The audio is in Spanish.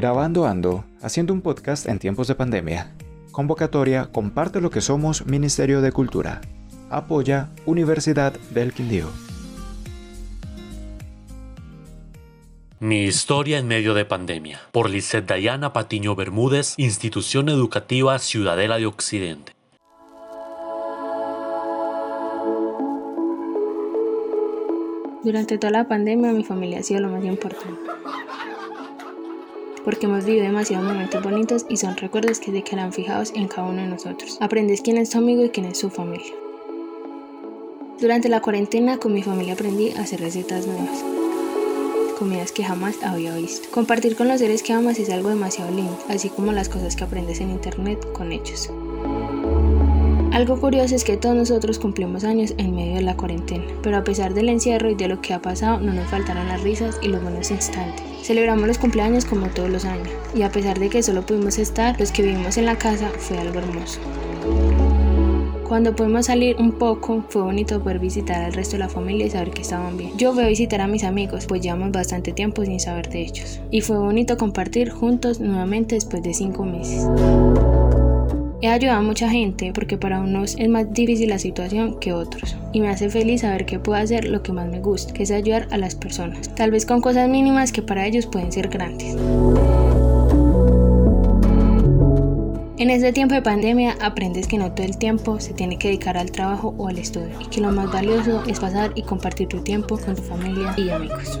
Grabando Ando, haciendo un podcast en tiempos de pandemia. Convocatoria Comparte lo que somos Ministerio de Cultura. Apoya Universidad del Quindío. Mi historia en medio de pandemia. Por Lizeth Dayana Patiño Bermúdez, Institución Educativa Ciudadela de Occidente. Durante toda la pandemia mi familia ha sido lo más importante. Porque hemos vivido demasiados momentos bonitos y son recuerdos que se quedan fijados en cada uno de nosotros. Aprendes quién es tu amigo y quién es su familia. Durante la cuarentena con mi familia aprendí a hacer recetas nuevas comidas que jamás había visto. Compartir con los seres que amas es algo demasiado lindo, así como las cosas que aprendes en internet con ellos. Algo curioso es que todos nosotros cumplimos años en medio de la cuarentena, pero a pesar del encierro y de lo que ha pasado, no nos faltaron las risas y los buenos instantes. Celebramos los cumpleaños como todos los años, y a pesar de que solo pudimos estar los que vivimos en la casa, fue algo hermoso. Cuando pudimos salir un poco, fue bonito poder visitar al resto de la familia y saber que estaban bien. Yo fui a visitar a mis amigos, pues llevamos bastante tiempo sin saber de ellos. Y fue bonito compartir juntos nuevamente después de cinco meses. He ayudado a mucha gente porque para unos es más difícil la situación que otros. Y me hace feliz saber que puedo hacer lo que más me gusta, que es ayudar a las personas. Tal vez con cosas mínimas que para ellos pueden ser grandes. En este tiempo de pandemia aprendes que no todo el tiempo se tiene que dedicar al trabajo o al estudio y que lo más valioso es pasar y compartir tu tiempo con tu familia y amigos.